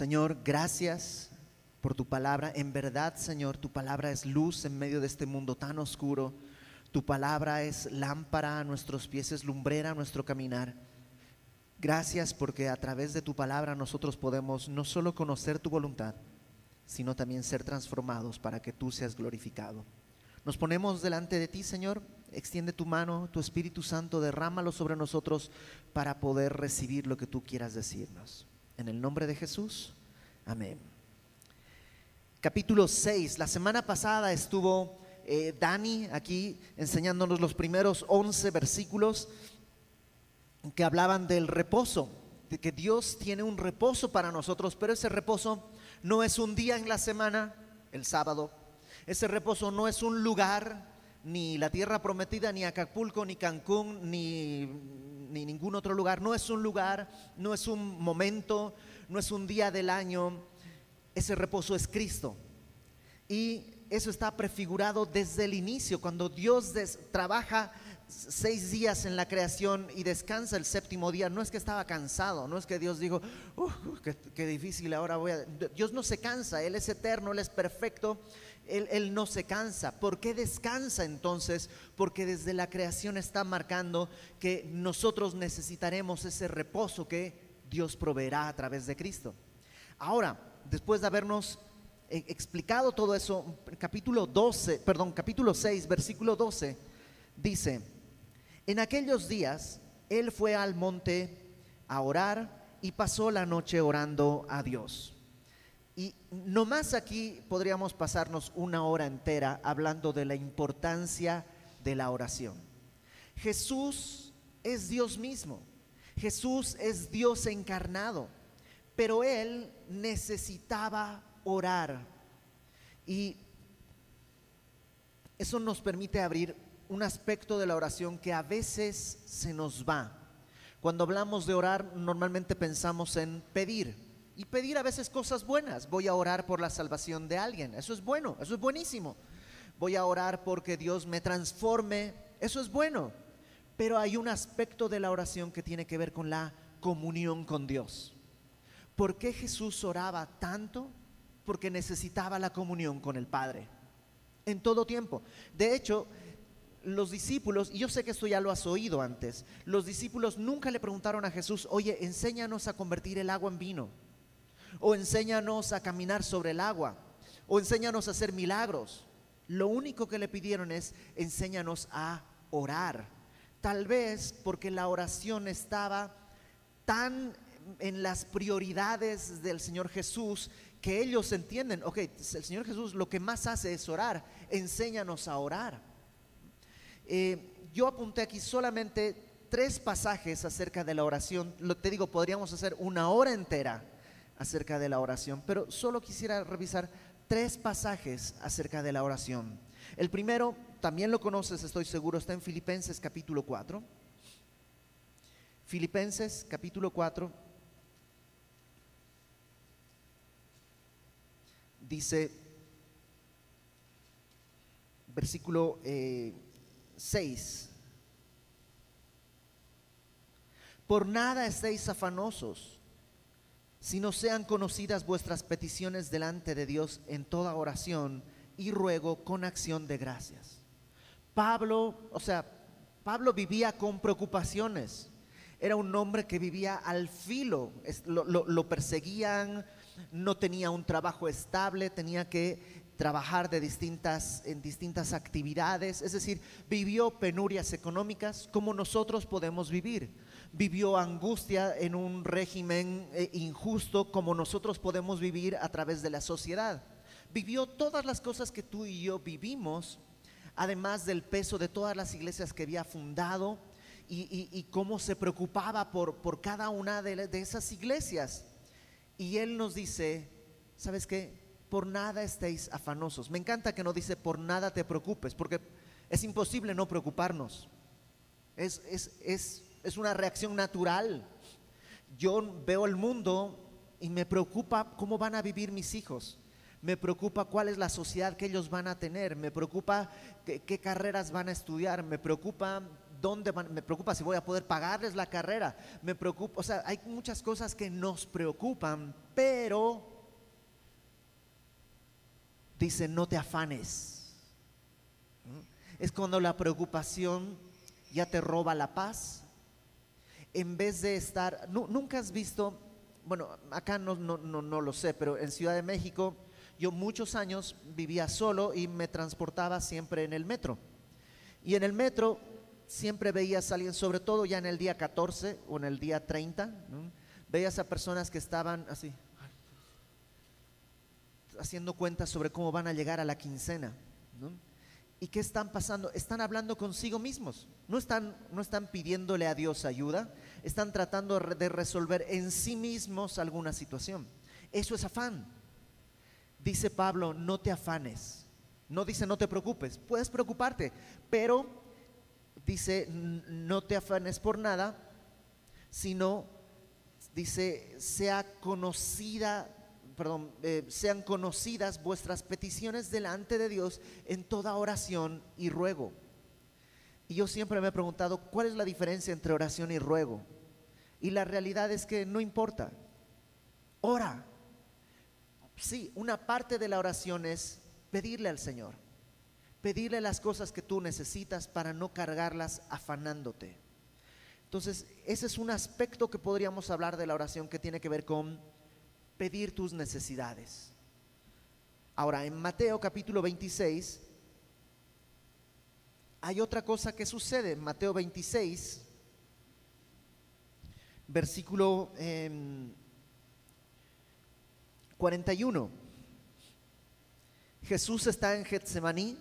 Señor, gracias por tu palabra. En verdad, Señor, tu palabra es luz en medio de este mundo tan oscuro. Tu palabra es lámpara a nuestros pies, es lumbrera a nuestro caminar. Gracias porque a través de tu palabra nosotros podemos no solo conocer tu voluntad, sino también ser transformados para que tú seas glorificado. Nos ponemos delante de ti, Señor. Extiende tu mano, tu Espíritu Santo, derrámalo sobre nosotros para poder recibir lo que tú quieras decirnos. En el nombre de Jesús, amén. Capítulo 6. La semana pasada estuvo eh, Dani aquí enseñándonos los primeros 11 versículos que hablaban del reposo, de que Dios tiene un reposo para nosotros, pero ese reposo no es un día en la semana, el sábado. Ese reposo no es un lugar, ni la tierra prometida, ni Acapulco, ni Cancún, ni, ni ningún otro lugar. No es un lugar, no es un momento, no es un día del año. Ese reposo es Cristo. Y eso está prefigurado desde el inicio, cuando Dios trabaja seis días en la creación y descansa el séptimo día, no es que estaba cansado, no es que Dios dijo, qué, difícil, ahora voy a... Dios no se cansa, Él es eterno, Él es perfecto, él, no se cansa. ¿Por qué descansa entonces? Porque desde la creación está marcando que nosotros necesitaremos ese reposo que Dios proveerá a través de Cristo. Ahora, después de habernos eh, explicado todo eso, capítulo 12, perdón, capítulo 6, versículo 12, dice, en aquellos días él fue al monte a orar y pasó la noche orando a Dios. Y nomás aquí podríamos pasarnos una hora entera hablando de la importancia de la oración. Jesús es Dios mismo. Jesús es Dios encarnado, pero él necesitaba orar. Y eso nos permite abrir un aspecto de la oración que a veces se nos va. Cuando hablamos de orar, normalmente pensamos en pedir. Y pedir a veces cosas buenas. Voy a orar por la salvación de alguien. Eso es bueno, eso es buenísimo. Voy a orar porque Dios me transforme. Eso es bueno. Pero hay un aspecto de la oración que tiene que ver con la comunión con Dios. ¿Por qué Jesús oraba tanto? Porque necesitaba la comunión con el Padre. En todo tiempo. De hecho, los discípulos, y yo sé que esto ya lo has oído antes, los discípulos nunca le preguntaron a Jesús, oye, enséñanos a convertir el agua en vino, o enséñanos a caminar sobre el agua, o enséñanos a hacer milagros. Lo único que le pidieron es, enséñanos a orar. Tal vez porque la oración estaba tan en las prioridades del Señor Jesús que ellos entienden, ok, el Señor Jesús lo que más hace es orar, enséñanos a orar. Eh, yo apunté aquí solamente tres pasajes acerca de la oración. Lo, te digo, podríamos hacer una hora entera acerca de la oración, pero solo quisiera revisar tres pasajes acerca de la oración. El primero, también lo conoces, estoy seguro, está en Filipenses capítulo 4. Filipenses capítulo 4. Dice, versículo eh, 6. Por nada estéis afanosos, sino sean conocidas vuestras peticiones delante de Dios en toda oración y ruego con acción de gracias. Pablo, o sea, Pablo vivía con preocupaciones. Era un hombre que vivía al filo, lo, lo perseguían, no tenía un trabajo estable, tenía que trabajar de distintas, en distintas actividades, es decir, vivió penurias económicas como nosotros podemos vivir, vivió angustia en un régimen eh, injusto como nosotros podemos vivir a través de la sociedad, vivió todas las cosas que tú y yo vivimos, además del peso de todas las iglesias que había fundado y, cómo se preocupaba por, por cada una de, de esas iglesias. Y él nos dice, ¿sabes qué? por nada estéis afanosos. Me encanta que no dice por nada te preocupes, porque es imposible no preocuparnos. Es, es, una reacción natural. Yo veo el mundo y me preocupa cómo van a vivir mis hijos. Me preocupa cuál es la sociedad que ellos van a tener. Me preocupa qué, carreras van a estudiar. Me preocupa dónde van, me preocupa si voy a poder pagarles la carrera, me preocupa, o sea, hay muchas cosas que nos preocupan, pero dice, no te afanes. Es cuando la preocupación ya te roba la paz. En vez de estar, nunca has visto, bueno, acá no, no, no, no lo sé, pero en Ciudad de México yo muchos años vivía solo y me transportaba siempre en el metro. Y en el metro siempre veías a alguien, sobre todo ya en el día 14 o en el día 30, veías a personas que estaban así, haciendo cuentas sobre cómo van a llegar a la quincena. ¿Y qué están pasando? Están hablando consigo mismos. No están, no están pidiéndole a Dios ayuda, están tratando de resolver en sí mismos alguna situación. Eso es afán. Dice Pablo, no te afanes. No dice no te preocupes. Puedes preocuparte, pero dice no te afanes por nada, sino dice sea conocida perdón, eh, sean conocidas vuestras peticiones delante de Dios en toda oración y ruego. Y yo siempre me he preguntado, ¿cuál es la diferencia entre oración y ruego? Y la realidad es que no importa. Ora. Sí, una parte de la oración es pedirle al Señor, pedirle las cosas que tú necesitas para no cargarlas afanándote. Entonces, ese es un aspecto que podríamos hablar de la oración que tiene que ver con pedir tus necesidades. Ahora, en Mateo capítulo 26, hay otra cosa que sucede. En Mateo 26, versículo 41. Em, Jesús está en Getsemaní,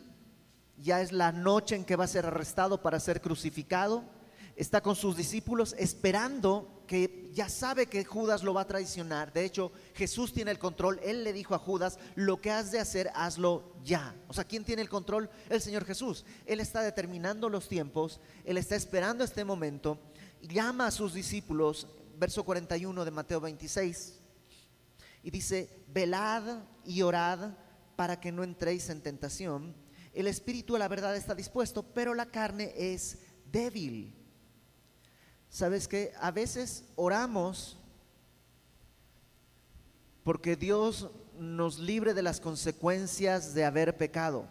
ya es la noche en que va a ser arrestado para ser crucificado está con sus discípulos esperando que ya sabe que Judas lo va a traicionar. De hecho, Jesús tiene el control. Él le dijo a Judas, lo que has de hacer, hazlo ya. O sea, ¿quién tiene el control? El Señor Jesús. Él está determinando los tiempos, Él está esperando este momento. Llama a sus discípulos, verso 41 de Mateo 26, y dice, velad y orad para que no entréis en tentación. El espíritu a la verdad está dispuesto, pero la carne es débil. Sabes que a veces oramos porque Dios nos libre de las consecuencias de haber pecado.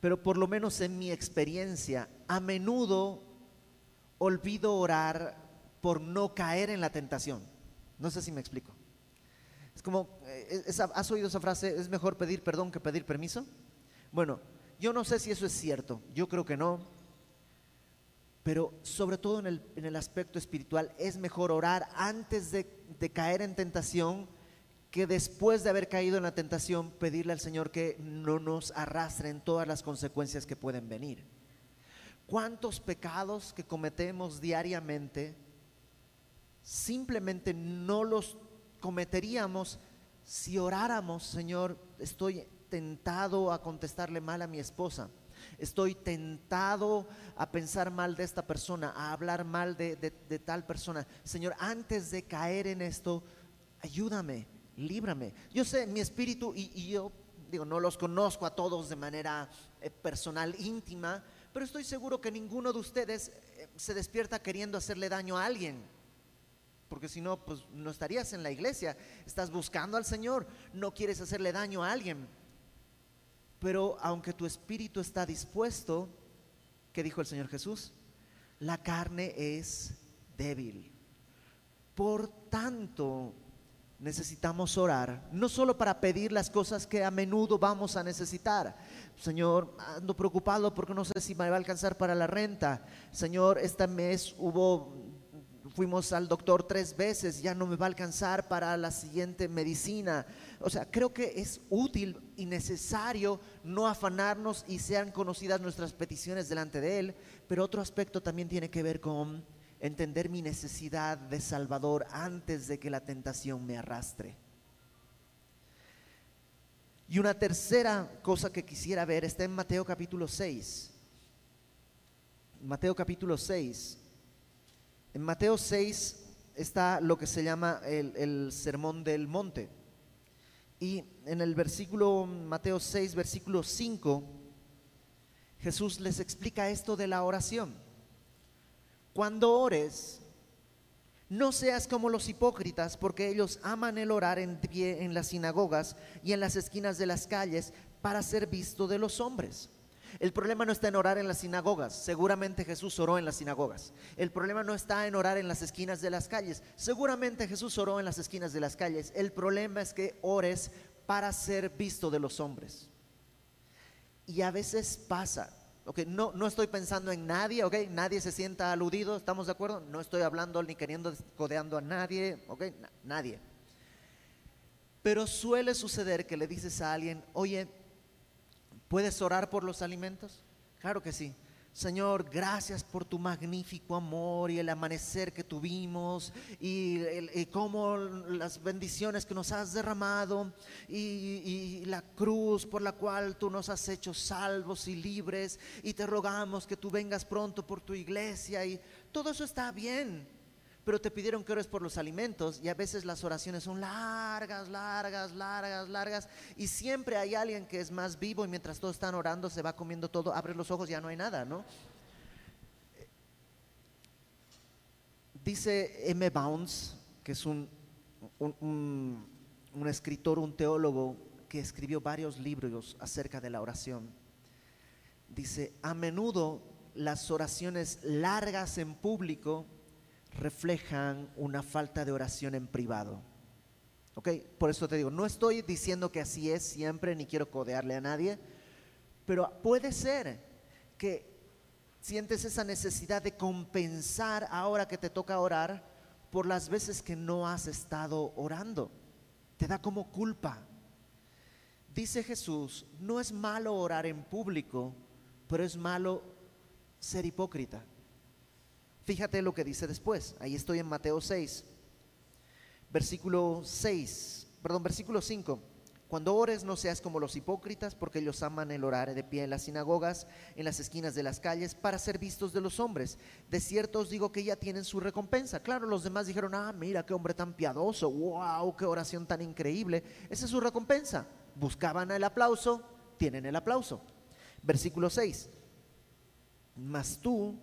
Pero por lo menos en mi experiencia, a menudo olvido orar por no caer en la tentación. No sé si me explico. Es como, eh, ¿has oído esa frase? ¿Es mejor pedir perdón que pedir permiso? Bueno, yo no sé si eso es cierto. Yo creo que no pero sobre todo en el, aspecto espiritual, es mejor orar antes de, de caer en tentación que después de haber caído en la tentación pedirle al Señor que no nos arrastren todas las consecuencias que pueden venir. ¿Cuántos pecados que cometemos diariamente simplemente no los cometeríamos si oráramos, Señor, estoy tentado a contestarle mal a mi esposa? Estoy tentado a pensar mal de esta persona, a hablar mal de, tal persona. Señor, antes de caer en esto, ayúdame, líbrame. Yo sé, mi espíritu, y, yo digo, no los conozco a todos de manera eh, personal, íntima, pero estoy seguro que ninguno de ustedes eh, se despierta queriendo hacerle daño a alguien. Porque si no, pues no estarías en la iglesia. Estás buscando al Señor. No quieres hacerle daño a alguien. Pero aunque tu espíritu está dispuesto, ¿qué dijo el Señor Jesús? La carne es débil. Por tanto, necesitamos orar, no solo para pedir las cosas que a menudo vamos a necesitar. Señor, ando preocupado porque no sé si me va a alcanzar para la renta. Señor, este mes hubo fuimos al doctor tres veces, ya no me va a alcanzar para la siguiente medicina. O sea, creo que es útil y necesario no afanarnos y sean conocidas nuestras peticiones delante de Él, pero otro aspecto también tiene que ver con entender mi necesidad de Salvador antes de que la tentación me arrastre. Y una tercera cosa que quisiera ver está en Mateo capítulo 6. Mateo capítulo 6. En Mateo 6 está lo que se llama el, sermón del monte. Y en el versículo, Mateo 6, versículo 5, Jesús les explica esto de la oración. Cuando ores, no seas como los hipócritas, porque ellos aman el orar en pie en las sinagogas y en las esquinas de las calles para ser visto de los hombres. El problema no está en orar en las sinagogas. Seguramente Jesús oró en las sinagogas. El problema no está en orar en las esquinas de las calles. Seguramente Jesús oró en las esquinas de las calles. El problema es que ores para ser visto de los hombres. Y a veces pasa. Okay, no, no estoy pensando en nadie, okay, nadie se sienta aludido, ¿estamos de acuerdo? No estoy hablando ni queriendo codeando a nadie, okay, nadie. Pero suele suceder que le dices a alguien, oye, ¿Puedes orar por los alimentos? Claro que sí. Señor, gracias por tu magnífico amor y el amanecer que tuvimos y, cómo las bendiciones que nos has derramado y, y, la cruz por la cual tú nos has hecho salvos y libres y te rogamos que tú vengas pronto por tu iglesia y todo eso está bien pero te pidieron que ores por los alimentos y a veces las oraciones son largas, largas, largas, largas y siempre hay alguien que es más vivo y mientras todos están orando se va comiendo todo, abre los ojos, ya no hay nada, ¿no? Dice M. Bounds, que es un, un, un escritor, un teólogo que escribió varios libros acerca de la oración. Dice, a menudo las oraciones largas en público reflejan una falta de oración en privado. ¿Ok? Por eso te digo, no estoy diciendo que así es siempre, ni quiero codearle a nadie, pero puede ser que sientes esa necesidad de compensar ahora que te toca orar por las veces que no has estado orando. Te da como culpa. Dice Jesús, no es malo orar en público, pero es malo ser hipócrita. Fíjate lo que dice después. Ahí estoy en Mateo 6, versículo 6, perdón, versículo 5. Cuando ores no seas como los hipócritas, porque ellos aman el orar de pie en las sinagogas, en las esquinas de las calles, para ser vistos de los hombres. De cierto os digo que ya tienen su recompensa. Claro, los demás dijeron, ah, mira qué hombre tan piadoso, wow, qué oración tan increíble. Esa es su recompensa. Buscaban el aplauso, tienen el aplauso. Versículo 6. Mas tú,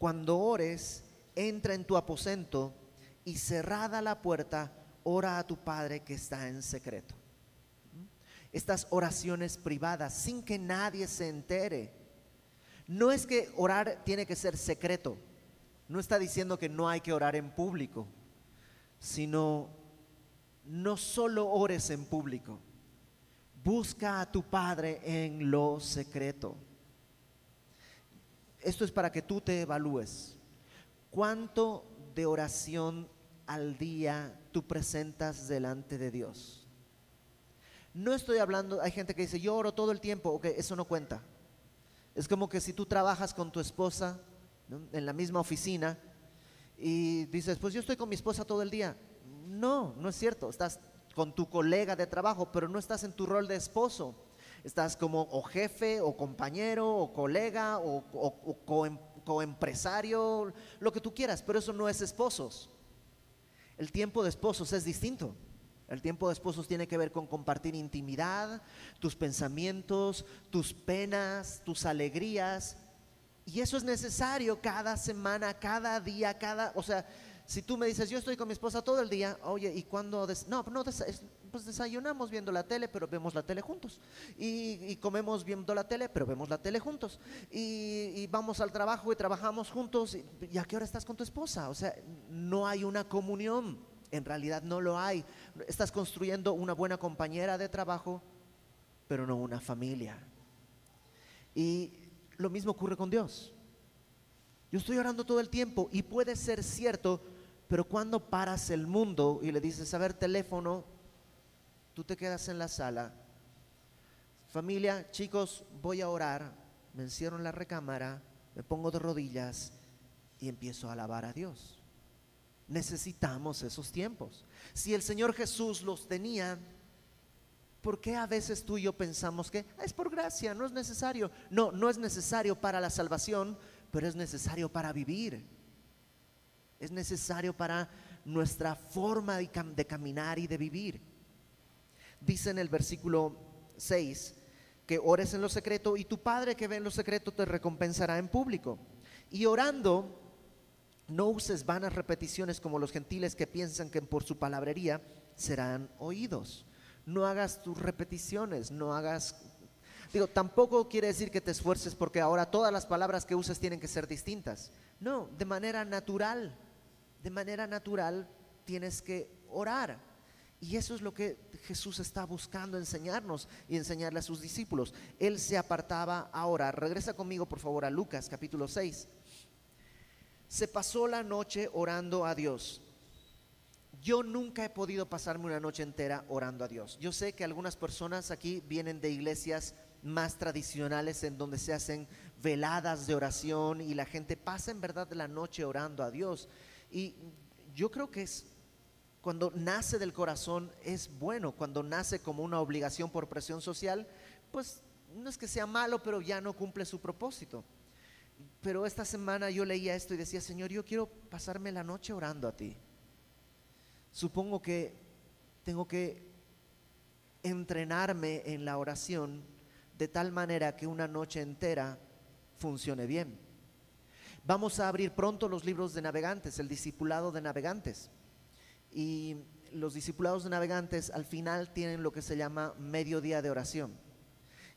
cuando ores, entra en tu aposento y cerrada la puerta, ora a tu Padre que está en secreto. Estas oraciones privadas, sin que nadie se entere. No es que orar tiene que ser secreto. No está diciendo que no hay que orar en público, sino no solo ores en público. Busca a tu Padre en lo secreto esto es para que tú te evalúes. ¿Cuánto de oración al día tú presentas delante de Dios? No estoy hablando, hay gente que dice, yo oro todo el tiempo, ok, eso no cuenta. Es como que si tú trabajas con tu esposa en la misma oficina y dices, pues yo estoy con mi esposa todo el día. No, no es cierto, estás con tu colega de trabajo, pero no estás en tu rol de esposo estás como o jefe o compañero o colega o, coempresario, lo que tú quieras, pero eso no es esposos. El tiempo de esposos es distinto. El tiempo de esposos tiene que ver con compartir intimidad, tus pensamientos, tus penas, tus alegrías. Y eso es necesario cada semana, cada día, cada, o sea, si tú me dices, yo estoy con mi esposa todo el día, oye, ¿y cuando no, no, pues desayunamos viendo la tele, pero vemos la tele juntos. Y, comemos viendo la tele, pero vemos la tele juntos. Y, vamos al trabajo y trabajamos juntos. Y, a qué hora estás con tu esposa? O sea, no hay una comunión. En realidad no lo hay. Estás construyendo una buena compañera de trabajo, pero no una familia. Y lo mismo ocurre con Dios. Yo estoy orando todo el tiempo y puede ser cierto pero cuando paras el mundo y le dices, a ver, teléfono, tú te quedas en la sala. Familia, chicos, voy a orar. Me encierro en la recámara, me pongo de rodillas y empiezo a alabar a Dios. Necesitamos esos tiempos. Si el Señor Jesús los tenía, ¿por qué a veces tú y yo pensamos que es por gracia, no es necesario? No, no es necesario para la salvación, pero es necesario para vivir es necesario para nuestra forma de, caminar y de vivir. Dice en el versículo 6 que ores en lo secreto y tu Padre que ve en lo secreto te recompensará en público. Y orando, no uses vanas repeticiones como los gentiles que piensan que por su palabrería serán oídos. No hagas tus repeticiones, no hagas... Digo, tampoco quiere decir que te esfuerces porque ahora todas las palabras que uses tienen que ser distintas. No, de manera natural, de manera natural tienes que orar. Y eso es lo que Jesús está buscando enseñarnos y enseñarle a sus discípulos. Él se apartaba a orar. Regresa conmigo, por favor, a Lucas capítulo 6. Se pasó la noche orando a Dios. Yo nunca he podido pasarme una noche entera orando a Dios. Yo sé que algunas personas aquí vienen de iglesias más tradicionales en donde se hacen veladas de oración y la gente pasa en verdad la noche orando a Dios. Y yo creo que es cuando nace del corazón es bueno, cuando nace como una obligación por presión social, pues no es que sea malo, pero ya no cumple su propósito. Pero esta semana yo leía esto y decía, Señor, yo quiero pasarme la noche orando a ti. Supongo que tengo que entrenarme en la oración de tal manera que una noche entera funcione bien. Vamos a abrir pronto los libros de navegantes, el discipulado de navegantes. Y los discipulados de navegantes al final tienen lo que se llama mediodía de oración.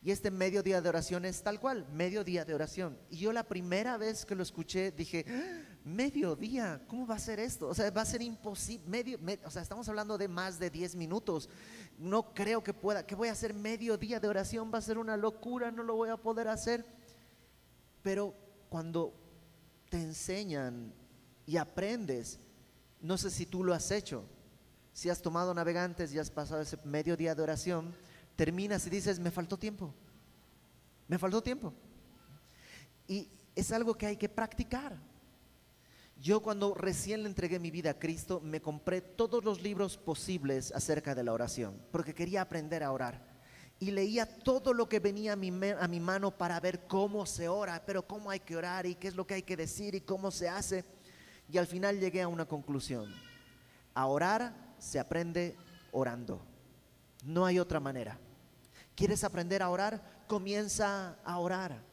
Y este mediodía de oración es tal cual, mediodía de oración. Y yo la primera vez que lo escuché dije, ¡Ah! mediodía, ¿cómo va a ser esto? O sea, va a ser imposible, medio, o sea, estamos hablando de más de 10 minutos. No creo que pueda, que voy a hacer mediodía de oración, va a ser una locura, no lo voy a poder hacer. Pero cuando te enseñan y aprendes, no sé si tú lo has hecho, si has tomado navegantes y has pasado ese mediodía de oración, terminas y dices, me faltó tiempo, me faltó tiempo. Y es algo que hay que practicar. Yo cuando recién le entregué mi vida a Cristo, me compré todos los libros posibles acerca de la oración, porque quería aprender a orar. Y leía todo lo que venía a mi, a mi mano para ver cómo se ora, pero cómo hay que orar y qué es lo que hay que decir y cómo se hace. Y al final llegué a una conclusión. A orar se aprende orando. No hay otra manera. ¿Quieres aprender a orar? Comienza a orar.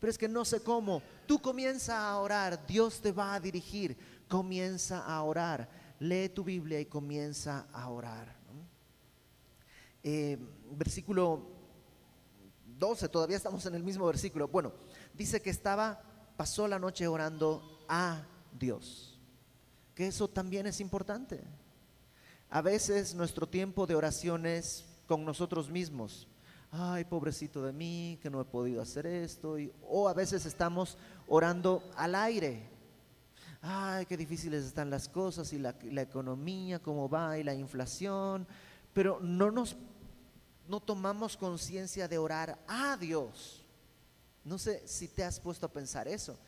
Pero es que no sé cómo. Tú comienza a orar. Dios te va a dirigir. Comienza a orar. Lee tu Biblia y comienza a orar. Eh, versículo 12, todavía estamos en el mismo versículo. Bueno, dice que estaba, pasó la noche orando a Dios. Que eso también es importante. A veces nuestro tiempo de oración es con nosotros mismos. Ay, pobrecito de mí, que no he podido hacer esto. o a veces estamos orando al aire. Ay, qué difíciles están las cosas y la, la economía, cómo va y la inflación. Pero no nos no tomamos conciencia de orar a Dios. No sé si te has puesto a pensar eso.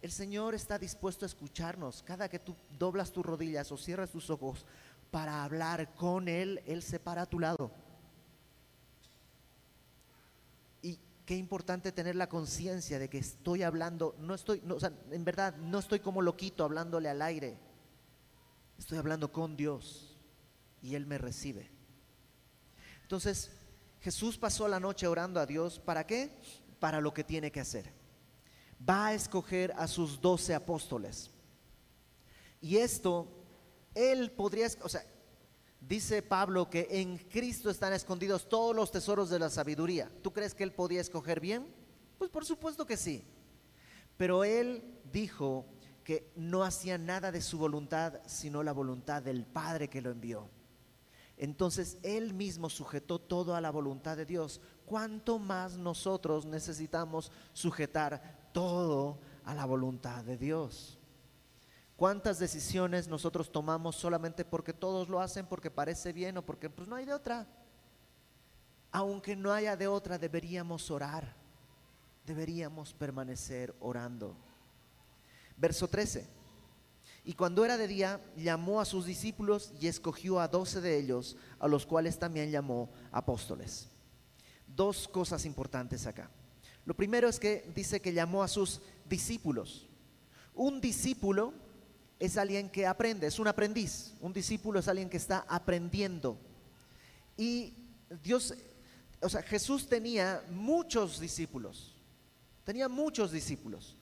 El Señor está dispuesto a escucharnos. Cada que tú doblas tus rodillas o cierras tus ojos para hablar con Él, Él se para a tu lado. Y qué importante tener la conciencia de que estoy hablando, no estoy, en verdad, no estoy como loquito hablándole al aire. Estoy hablando con Dios y Él me recibe. Entonces, Jesús pasó la noche orando a Dios. ¿Para qué? Para lo que tiene que hacer. Va a escoger a sus doce apóstoles. Y esto él podría, o sea, dice Pablo que en Cristo están escondidos todos los tesoros de la sabiduría. ¿Tú crees que él podía escoger bien? Pues por supuesto que sí. Pero él dijo que no hacía nada de su voluntad, sino la voluntad del Padre que lo envió. Entonces él mismo sujetó todo a la voluntad de Dios. ¿Cuánto más nosotros necesitamos sujetar todo a la voluntad de Dios? ¿Cuántas decisiones nosotros tomamos solamente porque todos lo hacen, porque parece bien o porque pues no hay de otra? Aunque no haya de otra, deberíamos orar. Deberíamos permanecer orando. Verso 13. Y cuando era de día, llamó a sus discípulos y escogió a doce de ellos, a los cuales también llamó apóstoles. Dos cosas importantes acá. Lo primero es que dice que llamó a sus discípulos. Un discípulo es alguien que aprende, es un aprendiz. Un discípulo es alguien que está aprendiendo. Y Dios, o sea, Jesús tenía muchos discípulos, tenía muchos discípulos.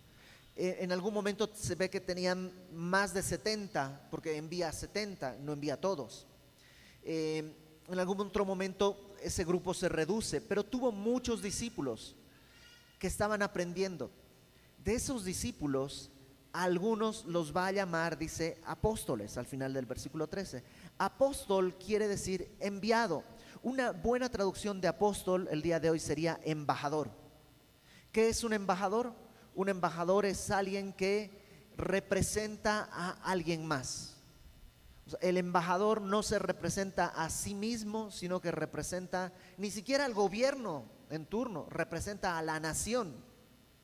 Eh, en algún momento se ve que tenían más de 70, porque envía 70, no envía todos. Eh, en algún otro momento ese grupo se reduce, pero tuvo muchos discípulos que estaban aprendiendo. De esos discípulos, algunos los va a llamar, dice, apóstoles al final del versículo 13. Apóstol quiere decir enviado. Una buena traducción de apóstol el día de hoy sería embajador. ¿Qué es un embajador? Un embajador es alguien que representa a alguien más. el embajador no se representa a sí mismo, sino que representa ni siquiera al gobierno en turno, representa a la nación.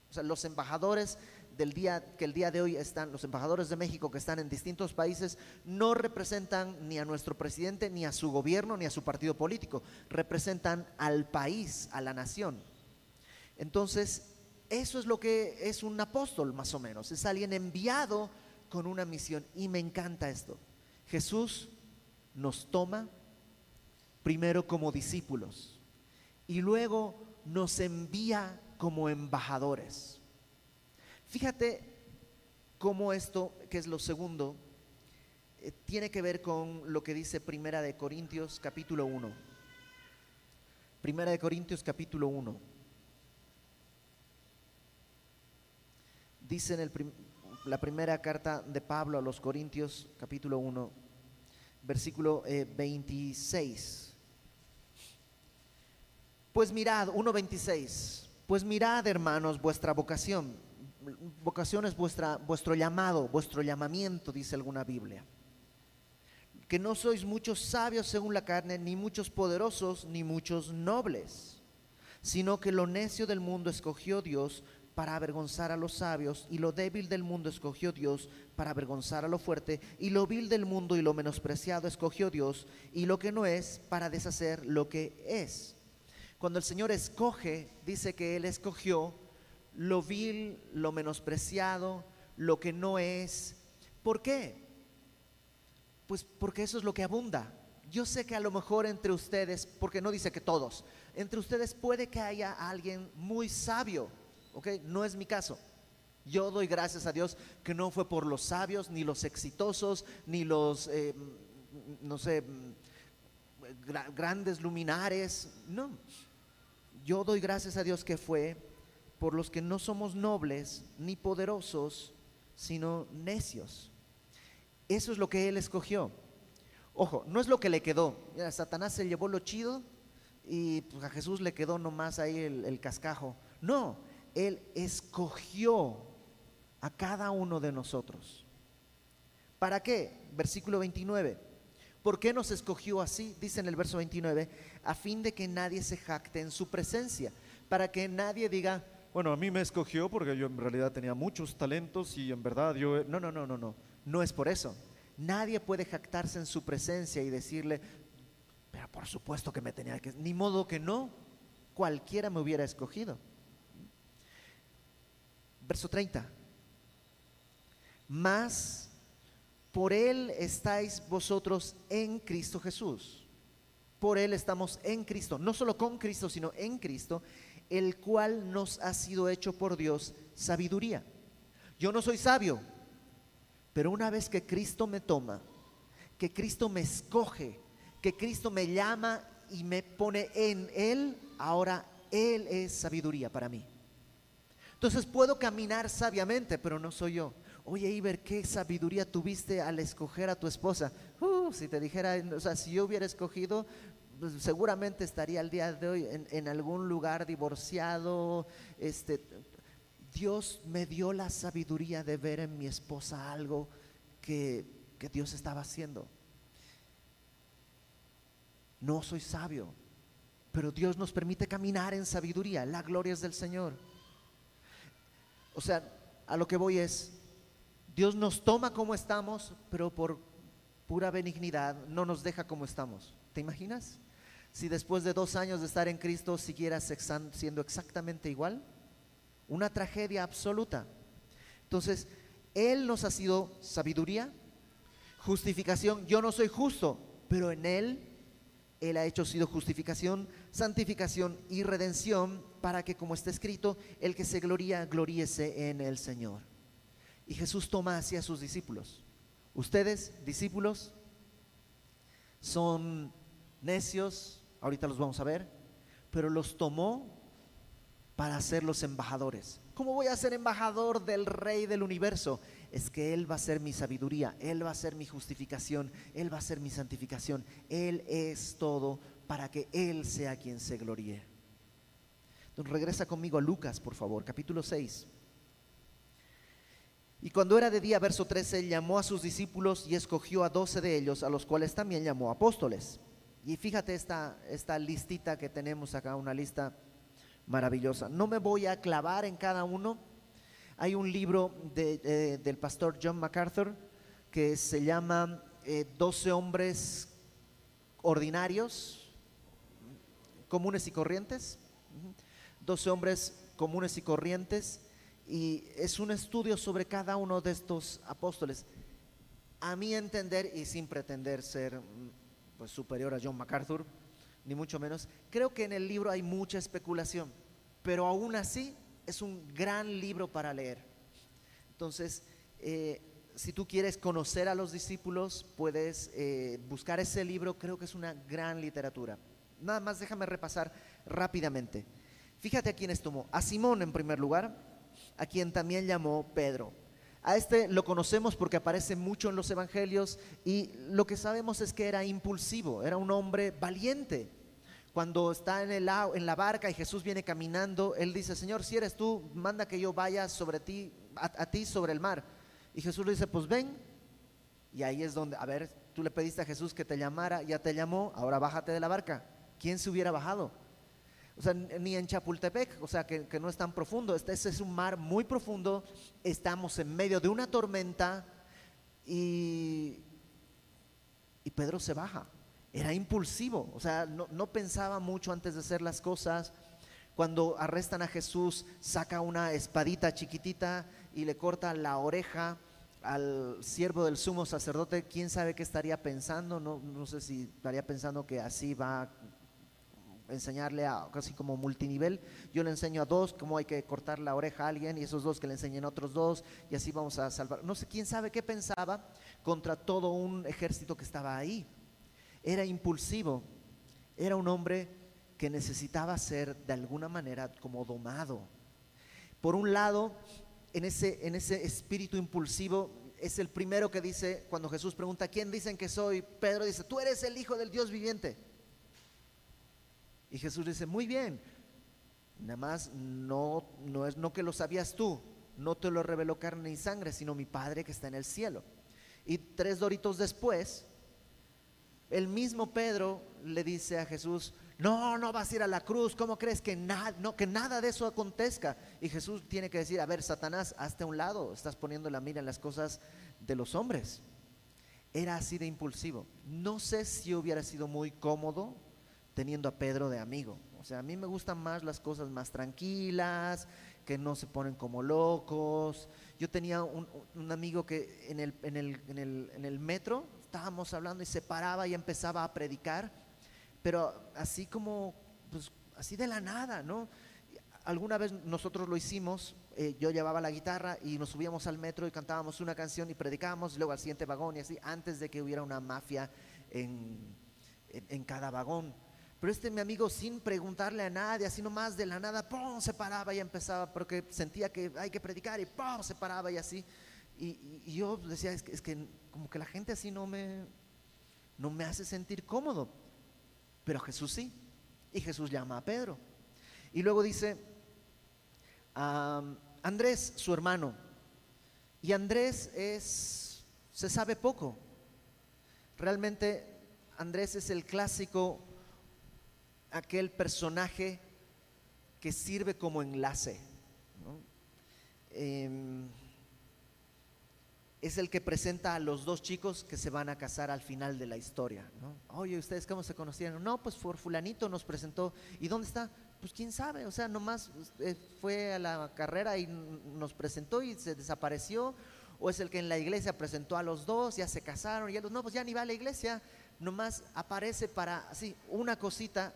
O sea, los embajadores del día que el día de hoy están, los embajadores de México que están en distintos países, no representan ni a nuestro presidente, ni a su gobierno, ni a su partido político, representan al país, a la nación. Entonces, eso es lo que es un apóstol, más o menos, es alguien enviado con una misión. Y me encanta esto. Jesús nos toma primero como discípulos y luego nos envía como embajadores. Fíjate cómo esto, que es lo segundo, eh, tiene que ver con lo que dice Primera de Corintios capítulo 1. Primera de Corintios capítulo 1. Dice en la primera carta de Pablo a los Corintios capítulo 1, versículo 26. Eh, pues mirad, 1.26, pues mirad hermanos vuestra vocación vocación es vuestra, vuestro llamado, vuestro llamamiento, dice alguna Biblia. Que no sois muchos sabios según la carne, ni muchos poderosos, ni muchos nobles, sino que lo necio del mundo escogió Dios para avergonzar a los sabios, y lo débil del mundo escogió Dios para avergonzar a lo fuerte, y lo vil del mundo y lo menospreciado escogió Dios, y lo que no es para deshacer lo que es. Cuando el Señor escoge, dice que Él escogió lo vil, lo menospreciado, lo que no es. ¿Por qué? Pues porque eso es lo que abunda. Yo sé que a lo mejor entre ustedes, porque no dice que todos, entre ustedes puede que haya alguien muy sabio, ¿ok? No es mi caso. Yo doy gracias a Dios que no fue por los sabios, ni los exitosos, ni los, eh, no sé, grandes luminares. No. Yo doy gracias a Dios que fue por los que no somos nobles ni poderosos, sino necios. Eso es lo que él escogió. Ojo, no es lo que le quedó. Satanás se llevó lo chido y pues, a Jesús le quedó nomás ahí el, el cascajo. No, él escogió a cada uno de nosotros. ¿Para qué? Versículo 29. ¿Por qué nos escogió así? Dice en el verso 29, a fin de que nadie se jacte en su presencia, para que nadie diga, bueno, a mí me escogió porque yo en realidad tenía muchos talentos y en verdad yo... No, no, no, no, no. No es por eso. Nadie puede jactarse en su presencia y decirle, pero por supuesto que me tenía que... Ni modo que no. Cualquiera me hubiera escogido. Verso 30. Más por Él estáis vosotros en Cristo Jesús. Por Él estamos en Cristo. No solo con Cristo, sino en Cristo el cual nos ha sido hecho por Dios sabiduría. Yo no soy sabio, pero una vez que Cristo me toma, que Cristo me escoge, que Cristo me llama y me pone en Él, ahora Él es sabiduría para mí. Entonces puedo caminar sabiamente, pero no soy yo. Oye, Iber, ¿qué sabiduría tuviste al escoger a tu esposa? Uh, si te dijera, o sea, si yo hubiera escogido, pues, seguramente estaría al día de hoy en, algún lugar divorciado. Este, Dios me dio la sabiduría de ver en mi esposa algo que, que Dios estaba haciendo. No soy sabio, pero Dios nos permite caminar en sabiduría. La gloria es del Señor. O sea, a lo que voy es, Dios nos toma como estamos, pero por pura benignidad no nos deja como estamos. ¿Te imaginas? si después de dos años de estar en Cristo siguieras siendo exactamente igual? Una tragedia absoluta. Entonces, Él nos ha sido sabiduría, justificación. Yo no soy justo, pero en Él Él ha hecho sido justificación, santificación y redención para que, como está escrito, el que se gloría, gloríese en el Señor. Y Jesús toma hacia sus discípulos. Ustedes, discípulos, son necios, ahorita los vamos a ver, pero los tomó para ser los embajadores. ¿Cómo voy a ser embajador del rey del universo? Es que Él va a ser mi sabiduría, Él va a ser mi justificación, Él va a ser mi santificación. Él es todo para que Él sea quien se gloríe. Entonces regresa conmigo a Lucas, por favor, capítulo 6. Y cuando era de día, verso 13, llamó a sus discípulos y escogió a doce de ellos, a los cuales también llamó apóstoles. Y fíjate esta, esta listita que tenemos acá, una lista maravillosa. No me voy a clavar en cada uno. Hay un libro del pastor John MacArthur que se llama eh, Doce hombres ordinarios, comunes y corrientes. Doce hombres comunes y corrientes. Y es un estudio sobre cada uno de estos apóstoles. A mi entender, y sin pretender ser pues, superior a John MacArthur, ni mucho menos. Creo que en el libro hay mucha especulación, pero aún así es un gran libro para leer. Entonces, eh, si tú quieres conocer a los discípulos, puedes eh, buscar ese libro, creo que es una gran literatura. Nada más déjame repasar rápidamente. Fíjate a quiénes tomó. A Simón en primer lugar, a quien también llamó Pedro. A este lo conocemos porque aparece mucho en los evangelios y lo que sabemos es que era impulsivo, era un hombre valiente cuando está en, el, en la barca y Jesús viene caminando, él dice, Señor, si eres tú, manda que yo vaya sobre ti, a, ti sobre el mar. Y Jesús le dice, pues ven. Y ahí es donde, a ver, tú le pediste a Jesús que te llamara, ya te llamó, ahora bájate de la barca. ¿Quién se hubiera bajado? O sea, ni en Chapultepec, o sea, que, no es tan profundo. Este, es un mar muy profundo, estamos en medio de una tormenta y Pedro se baja era impulsivo, o sea, no, pensaba mucho antes de hacer las cosas. Cuando arrestan a Jesús, saca una espadita chiquitita y le corta la oreja al siervo del sumo sacerdote. ¿Quién sabe qué estaría pensando? No, no sé si estaría pensando que así va a enseñarle a casi como multinivel. Yo le enseño a dos cómo hay que cortar la oreja a alguien y esos dos que le enseñen a otros dos y así vamos a salvar. No sé quién sabe qué pensaba contra todo un ejército que estaba ahí era impulsivo, era un hombre que necesitaba ser de alguna manera como domado. Por un lado, en ese, en ese espíritu impulsivo, es el primero que dice, cuando Jesús pregunta, ¿quién dicen que soy? Pedro dice, tú eres el Hijo del Dios viviente. Y Jesús dice, muy bien, nada más no, no es no que lo sabías tú, no te lo reveló carne y sangre, sino mi Padre que está en el cielo. Y tres doritos después, el mismo Pedro le dice a Jesús, no, no vas a ir a la cruz, ¿cómo crees que, no, que nada de eso acontezca? Y Jesús tiene que decir, a ver, Satanás, hazte a un lado, estás poniendo la mira en las cosas de los hombres. Era así de impulsivo. No sé si hubiera sido muy cómodo teniendo a Pedro de amigo. O sea, a mí me gustan más las cosas más tranquilas, que no se ponen como locos. Yo tenía un, amigo que en el metro estábamos hablando y se paraba y empezaba a predicar, pero así como, pues así de la nada, ¿no? Alguna vez nosotros lo hicimos, eh, yo llevaba la guitarra y nos subíamos al metro y cantábamos una canción y predicábamos, luego al siguiente vagón y así, antes de que hubiera una mafia en, en, cada vagón. Pero este mi amigo sin preguntarle a nadie, así nomás de la nada, ¡pum! se paraba y empezaba porque sentía que hay que predicar y ¡pum! se paraba y así. Y, yo decía, es que, como que la gente así no me, no me hace sentir cómodo. Pero Jesús sí. Y Jesús llama a Pedro. Y luego dice, Andrés, su hermano. Y Andrés es, se sabe poco. Realmente Andrés es el clásico, aquel personaje que sirve como enlace. Em, es el que presenta a los dos chicos que se van a casar al final de la historia. Oye, ¿ustedes cómo se conocieron? No, pues fulanito nos presentó. ¿Y dónde está? Pues quién sabe, o sea, nomás eh, fue a la carrera y nos presentó y se desapareció. O es el que en la iglesia presentó a los dos, ya se casaron y ellos, no, pues ya ni va a la iglesia. nomás aparece para así una cosita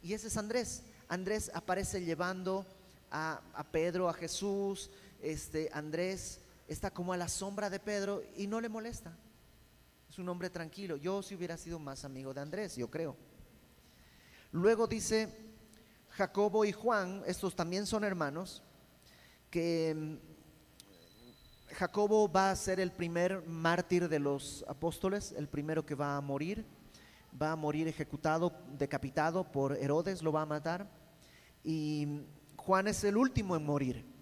y ese es Andrés. Andrés aparece llevando a, a Pedro, a Jesús, este Andrés está como a la sombra de Pedro y no le molesta. Es un hombre tranquilo. Yo si hubiera sido más amigo de Andrés, yo creo. Luego dice Jacobo y Juan, estos también son hermanos, que mm, Jacobo va a ser el primer mártir de los apóstoles, el primero que va a morir, va a morir ejecutado, decapitado por Herodes, lo va a matar, y Juan es el último en morir.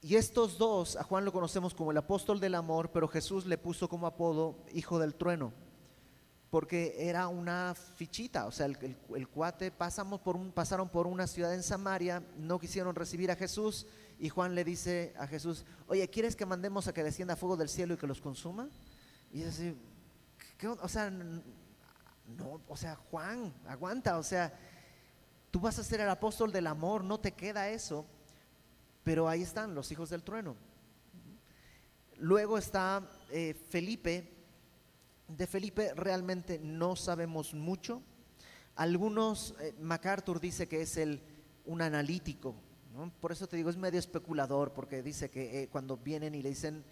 Y estos dos, a Juan lo conocemos como el apóstol del amor, pero Jesús le puso como apodo hijo del trueno, porque era una fichita, o sea, el, cuate pasamos por un, pasaron por una ciudad en Samaria, no quisieron recibir a Jesús, y Juan le dice a Jesús, oye, ¿quieres que mandemos a que descienda fuego del cielo y que los consuma? Y es así, o sea, no, o sea, Juan, aguanta, o sea, tú vas a ser el apóstol del amor, no te queda eso. Pero ahí están los hijos del trueno. Luego está eh, Felipe. De Felipe realmente no sabemos mucho. Algunos, eh, MacArthur dice que es el, un analítico. Por eso te digo, es medio especulador, porque dice que eh, cuando vienen y le dicen,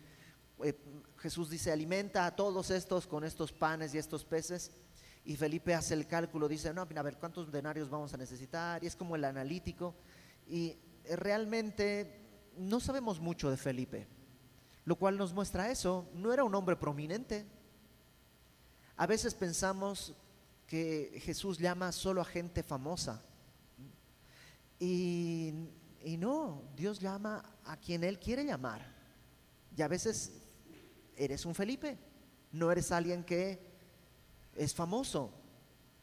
Jesús dice, alimenta a todos estos con estos panes y estos peces. Y Felipe hace el cálculo, dice, no, a ver, ¿cuántos denarios vamos a necesitar? Y es como el analítico. Y realmente no sabemos mucho de Felipe, lo cual nos muestra eso. No era un hombre prominente. A veces pensamos que Jesús llama solo a gente famosa. Y, y, no, Dios llama a quien Él quiere llamar. Y a veces eres un Felipe, no eres alguien que es famoso.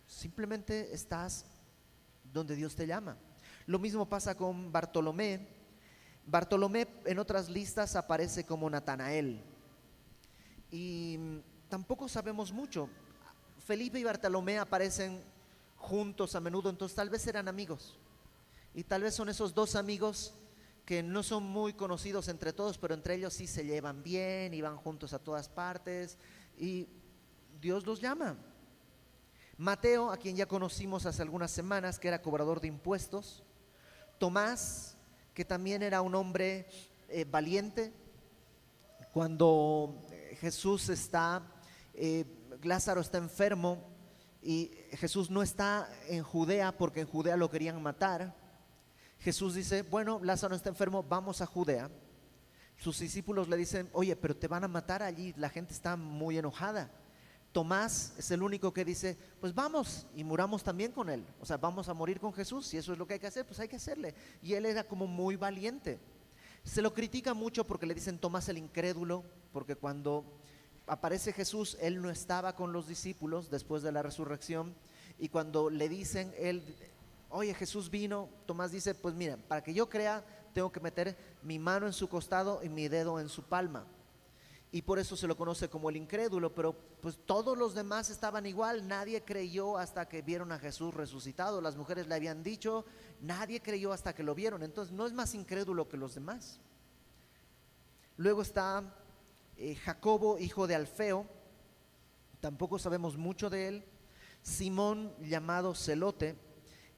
Simplemente estás donde Dios te llama. Lo mismo pasa con Bartolomé. Bartolomé en otras listas aparece como Natanael. Y tampoco sabemos mucho. Felipe y Bartolomé aparecen juntos a menudo, entonces tal vez eran amigos. Y tal vez son esos dos amigos que no son muy conocidos entre todos, pero entre ellos sí se llevan bien y van juntos a todas partes. Y Dios los llama. Mateo, a quien ya conocimos hace algunas semanas, que era cobrador de impuestos, Tomás, que también era un hombre eh, valiente, cuando eh, Jesús está, eh, Lázaro está enfermo y Jesús no está en Judea porque en Judea lo querían matar. Jesús dice, bueno, Lázaro está enfermo, vamos a Judea. Sus discípulos le dicen, oye, pero te van a matar allí, la gente está muy enojada. Tomás es el único que dice, pues vamos y muramos también con él. O sea, vamos a morir con Jesús. Si eso es lo que hay que hacer, pues hay que hacerle. Y él era como muy valiente. Se lo critica mucho porque le dicen Tomás el incrédulo, porque cuando aparece Jesús, él no estaba con los discípulos después de la resurrección. Y cuando le dicen, él, oye, Jesús vino, Tomás dice, pues mira, para que yo crea, tengo que meter mi mano en su costado y mi dedo en su palma y por eso se lo conoce como el incrédulo, pero pues todos los demás estaban igual, nadie creyó hasta que vieron a Jesús resucitado, las mujeres le habían dicho, nadie creyó hasta que lo vieron, entonces no es más incrédulo que los demás. Luego está eh, Jacobo, hijo de Alfeo, tampoco sabemos mucho de él, Simón llamado Celote,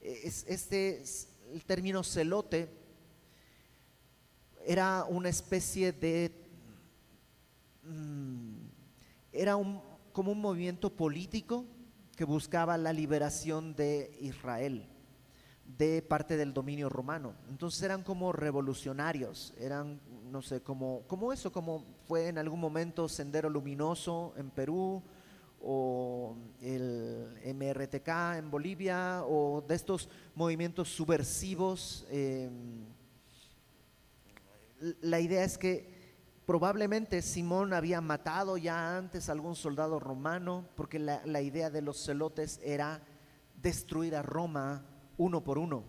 eh, es, este, el término celote era una especie de Mm, era un, como un movimiento político que buscaba la liberación de Israel de parte del dominio romano. Entonces eran como revolucionarios, eran, no sé, como, como eso, como fue en algún momento Sendero Luminoso en Perú o el MRTK en Bolivia o de estos movimientos subversivos. Eh, la idea es que Probablemente Simón había matado ya antes a algún soldado romano, porque la, idea de los celotes era destruir a Roma uno por uno.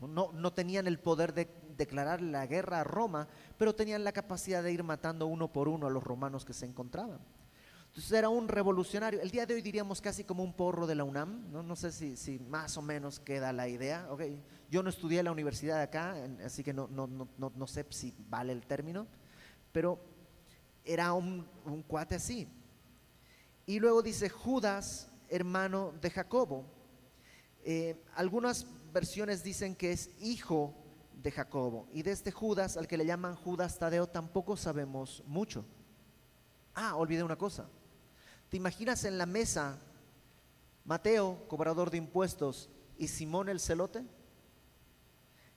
No, no tenían el poder de declarar la guerra a Roma, pero tenían la capacidad de ir matando uno por uno a los romanos que se encontraban. Entonces era un revolucionario. El día de hoy diríamos casi como un porro de la UNAM. No, no sé si, más o menos queda la idea. Okay. Yo no estudié en la universidad de acá, así que no, no, no sé si vale el término pero era un, cuate así. Y luego dice Judas, hermano de Jacobo. Eh, algunas versiones dicen que es hijo de Jacobo. Y de este Judas, al que le llaman Judas Tadeo, tampoco sabemos mucho. Ah, olvidé una cosa. ¿Te imaginas en la mesa Mateo, cobrador de impuestos, y Simón el celote?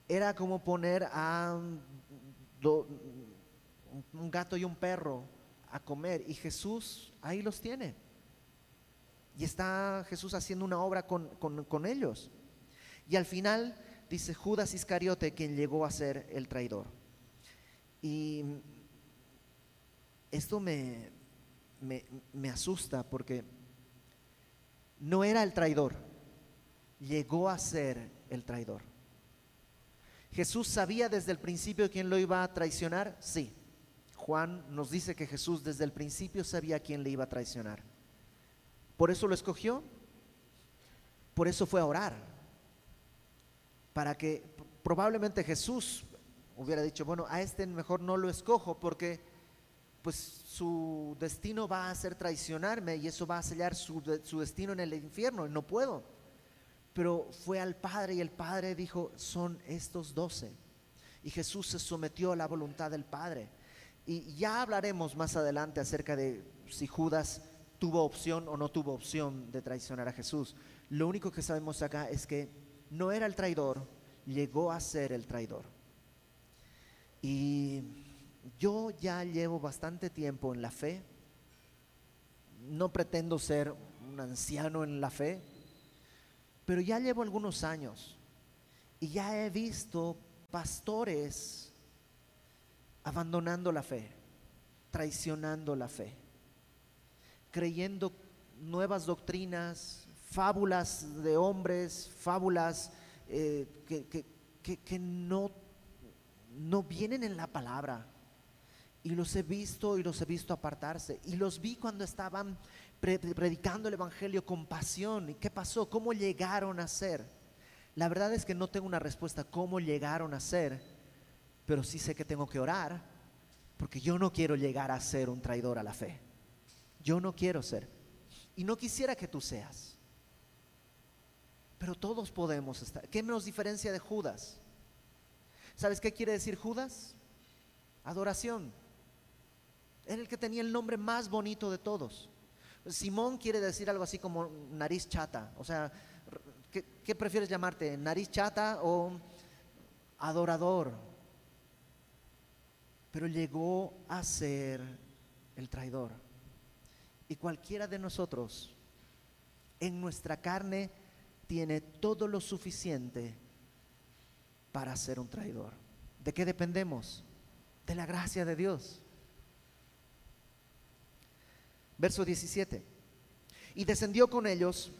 Era como poner a un gato y un perro a comer y Jesús ahí los tiene. Y está Jesús haciendo una obra con, con ellos. Y al final dice Judas Iscariote quien llegó a ser el traidor. Y esto me, me, asusta porque no era el traidor, llegó a ser el traidor. Jesús sabía desde el principio quién lo iba a traicionar, sí. Juan nos dice que Jesús desde el principio sabía quién le iba a traicionar. Por eso lo escogió, por eso fue a orar, para que probablemente Jesús hubiera dicho, bueno, a este mejor no lo escojo porque pues su destino va a ser traicionarme y eso va a sellar su, su destino en el infierno, no puedo. Pero fue al Padre y el Padre dijo, son estos doce. Y Jesús se sometió a la voluntad del Padre. Y ya hablaremos más adelante acerca de si Judas tuvo opción o no tuvo opción de traicionar a Jesús. Lo único que sabemos acá es que no era el traidor, llegó a ser el traidor. Y yo ya llevo bastante tiempo en la fe. No pretendo ser un anciano en la fe, pero ya llevo algunos años y ya he visto pastores abandonando la fe, traicionando la fe, creyendo nuevas doctrinas, fábulas de hombres, fábulas eh, que, no, no vienen en la palabra. Y los he visto y los he visto apartarse. Y los vi cuando estaban predicando el Evangelio con pasión. ¿Y qué pasó? ¿Cómo llegaron a ser? La verdad es que no tengo una respuesta cómo llegaron a ser, pero sí sé que tengo que orar, porque yo no quiero llegar a ser un traidor a la fe. Yo no quiero ser. Y no quisiera que tú seas. Pero todos podemos estar. ¿Qué nos diferencia de Judas? ¿Sabes qué quiere decir Judas? Adoración. Era el que tenía el nombre más bonito de todos. Simón quiere decir algo así como nariz chata. O sea, ¿qué, prefieres llamarte? ¿Nariz chata o adorador? Pero llegó a ser el traidor. Y cualquiera de nosotros en nuestra carne tiene todo lo suficiente para ser un traidor. ¿De qué dependemos? De la gracia de Dios. Verso 17. Y descendió con ellos,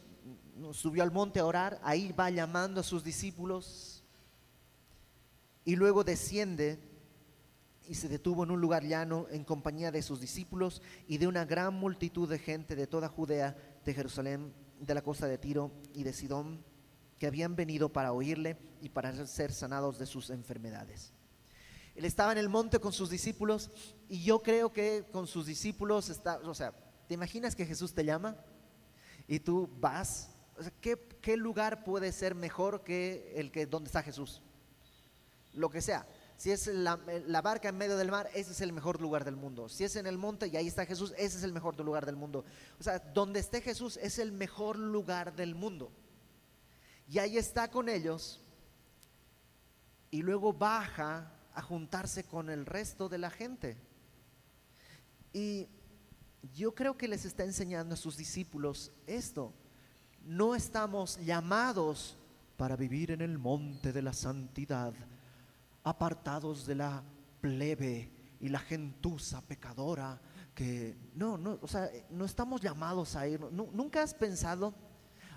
subió al monte a orar, ahí va llamando a sus discípulos y luego desciende y se detuvo en un lugar llano en compañía de sus discípulos y de una gran multitud de gente de toda Judea, de Jerusalén, de la costa de Tiro y de Sidón, que habían venido para oírle y para ser sanados de sus enfermedades. Él estaba en el monte con sus discípulos y yo creo que con sus discípulos está, o sea, ¿Te imaginas que Jesús te llama y tú vas? ¿qué, lugar puede ser mejor que el que donde está Jesús? Lo que sea. Si es la, barca en medio del mar, ese es el mejor lugar del mundo. Si es en el monte y ahí está Jesús, ese es el mejor lugar del mundo. O sea, donde esté Jesús es el mejor lugar del mundo. Y ahí está con ellos y luego baja a juntarse con el resto de la gente. Y yo creo que les está enseñando a sus discípulos esto. No estamos llamados para vivir en el monte de la santidad, apartados de la plebe y la gentuza pecadora, que no, no, o sea, no estamos llamados a ir. ¿Nunca has pensado?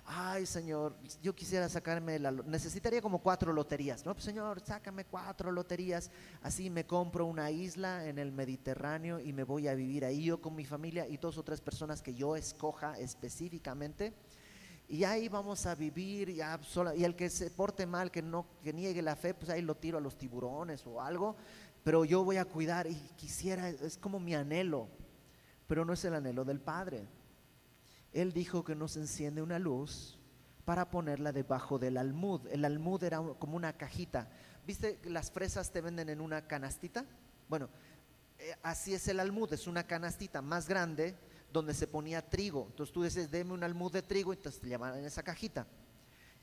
ay Señor, yo quisiera sacarme la, necesitaría como cuatro loterías, ¿no? Pues, señor, sácame cuatro loterías, así me compro una isla en el Mediterráneo y me voy a vivir ahí yo con mi familia y dos o tres personas que yo escoja específicamente. Y ahí vamos a vivir, y el que se porte mal, que no, que niegue la fe, pues ahí lo tiro a los tiburones o algo, pero yo voy a cuidar y quisiera, es como mi anhelo, pero no es el anhelo del Padre. Él dijo que nos enciende una luz para ponerla debajo del almud. El almud era como una cajita. ¿Viste las fresas te venden en una canastita? Bueno, eh, así es el almud, es una canastita más grande donde se ponía trigo. Entonces tú dices, deme un almud de trigo, y te llaman en esa cajita.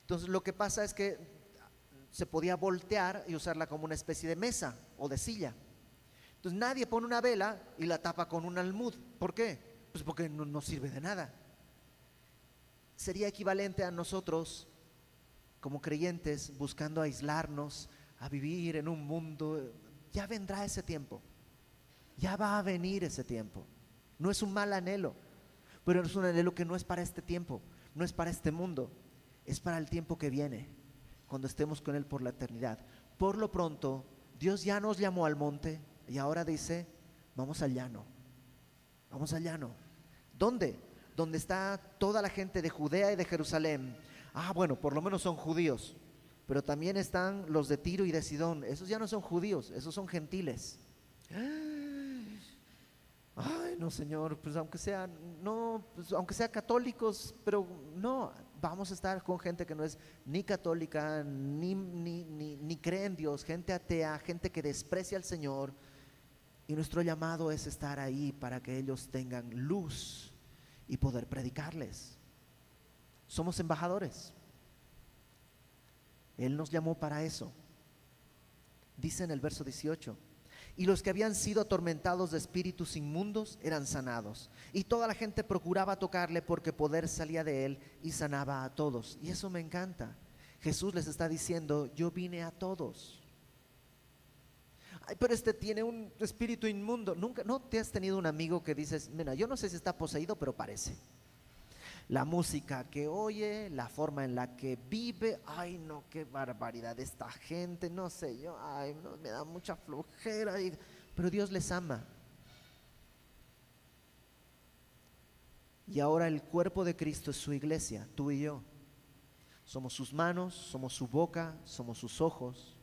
Entonces lo que pasa es que se podía voltear y usarla como una especie de mesa o de silla. Entonces nadie pone una vela y la tapa con un almud. ¿Por qué? Pues porque no sirve de nada. Sería equivalente a nosotros como creyentes buscando aislarnos, a vivir en un mundo. Ya vendrá ese tiempo. Ya va a venir ese tiempo. No es un mal anhelo, pero es un anhelo que no es para este tiempo, no es para este mundo es para el tiempo que viene, cuando estemos con Él por la eternidad. Por lo pronto, Dios ya nos llamó al monte y ahora dice, vamos al llano, vamos al llano. ¿Dónde? Donde está toda la gente de Judea y de Jerusalén. Ah, bueno, por lo menos son judíos, pero también están los de Tiro y de Sidón. Esos ya no son judíos, esos son gentiles. Ay, no, Señor, pues aunque sean, no, pues aunque sean católicos, pero no, vamos a estar con gente que no es ni católica, ni, ni, ni, cree en Dios, gente atea, gente que desprecia al Señor. Y nuestro llamado es estar ahí para que ellos tengan luz y poder predicarles. Somos embajadores. Él nos llamó para eso. Dice en el verso 18 y los que habían sido atormentados de espíritus inmundos eran sanados. Y toda la gente procuraba tocarle porque poder salía de él y sanaba a todos. Y eso me encanta. Jesús les está diciendo, yo vine a todos. Ay, pero este tiene un espíritu inmundo. Nunca, ¿no te has tenido un amigo que dices, mira, yo no sé si está poseído, pero parece? La música que oye, la forma en la que vive, ay no, qué barbaridad esta gente, no sé yo, ay, no, me da mucha flojera, pero Dios les ama. Y ahora el cuerpo de Cristo es su iglesia, tú y yo. Somos sus manos, somos su boca, somos sus ojos.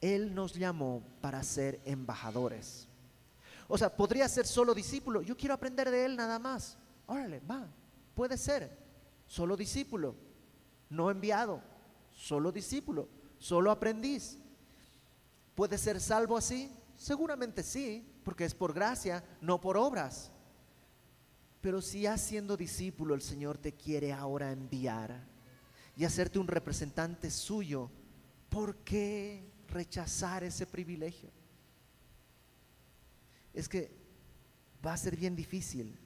Él nos llamó para ser embajadores. O sea, podría ser solo discípulo. Yo quiero aprender de Él nada más. Órale, va, Puede ser solo discípulo, no enviado, solo discípulo, solo aprendiz. ¿Puede ser salvo así? Seguramente sí, porque es por gracia, no por obras. Pero si ya siendo discípulo el Señor te quiere ahora enviar y hacerte un representante suyo, ¿por qué rechazar ese privilegio? Es que va a ser bien difícil.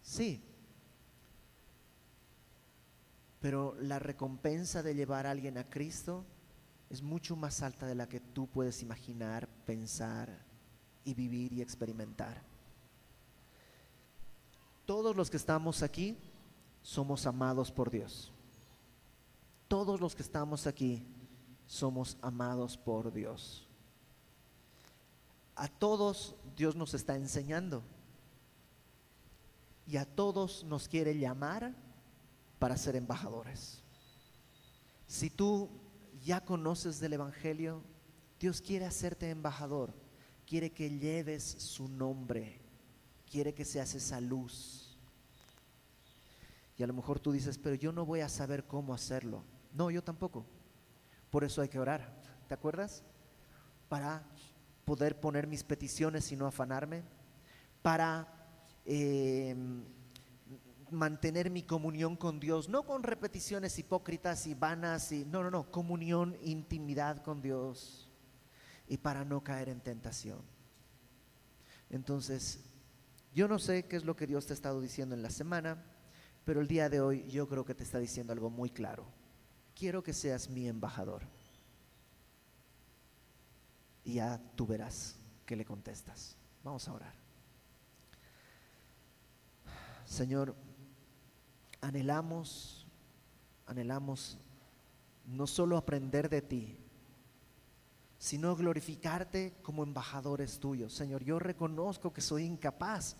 Sí, pero la recompensa de llevar a alguien a Cristo es mucho más alta de la que tú puedes imaginar, pensar y vivir y experimentar. Todos los que estamos aquí somos amados por Dios. Todos los que estamos aquí somos amados por Dios. A todos Dios nos está enseñando. Y a todos nos quiere llamar para ser embajadores. Si tú ya conoces del Evangelio, Dios quiere hacerte embajador, quiere que lleves su nombre, quiere que seas esa luz. Y a lo mejor tú dices, pero yo no voy a saber cómo hacerlo. No, yo tampoco. Por eso hay que orar. ¿Te acuerdas? Para poder poner mis peticiones y no afanarme. Para eh, mantener mi comunión con Dios, no con repeticiones hipócritas y vanas, y, no, no, no, comunión, intimidad con Dios y para no caer en tentación. Entonces, yo no sé qué es lo que Dios te ha estado diciendo en la semana, pero el día de hoy yo creo que te está diciendo algo muy claro. Quiero que seas mi embajador. Y ya tú verás que le contestas. Vamos a orar. Señor, anhelamos, anhelamos no solo aprender de ti, sino glorificarte como embajadores tuyos. Señor, yo reconozco que soy incapaz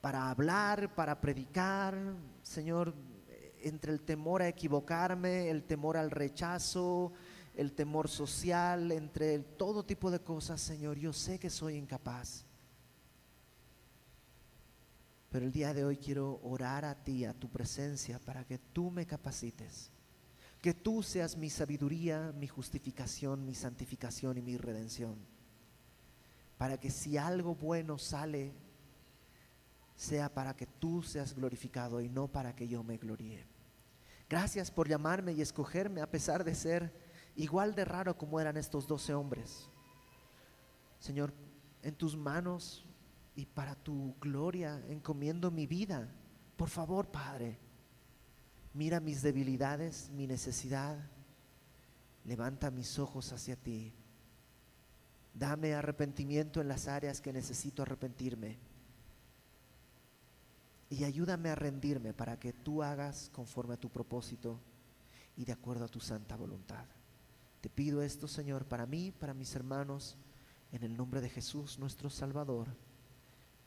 para hablar, para predicar, Señor, entre el temor a equivocarme, el temor al rechazo, el temor social, entre todo tipo de cosas, Señor, yo sé que soy incapaz. Pero el día de hoy quiero orar a ti, a tu presencia, para que tú me capacites. Que tú seas mi sabiduría, mi justificación, mi santificación y mi redención. Para que si algo bueno sale, sea para que tú seas glorificado y no para que yo me gloríe. Gracias por llamarme y escogerme a pesar de ser igual de raro como eran estos doce hombres. Señor, en tus manos y para tu gloria encomiendo mi vida. Por favor, Padre, mira mis debilidades, mi necesidad. Levanta mis ojos hacia ti. Dame arrepentimiento en las áreas que necesito arrepentirme. Y ayúdame a rendirme para que tú hagas conforme a tu propósito y de acuerdo a tu santa voluntad. Te pido esto, Señor, para mí, para mis hermanos, en el nombre de Jesús, nuestro Salvador.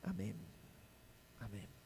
Amén. Amén.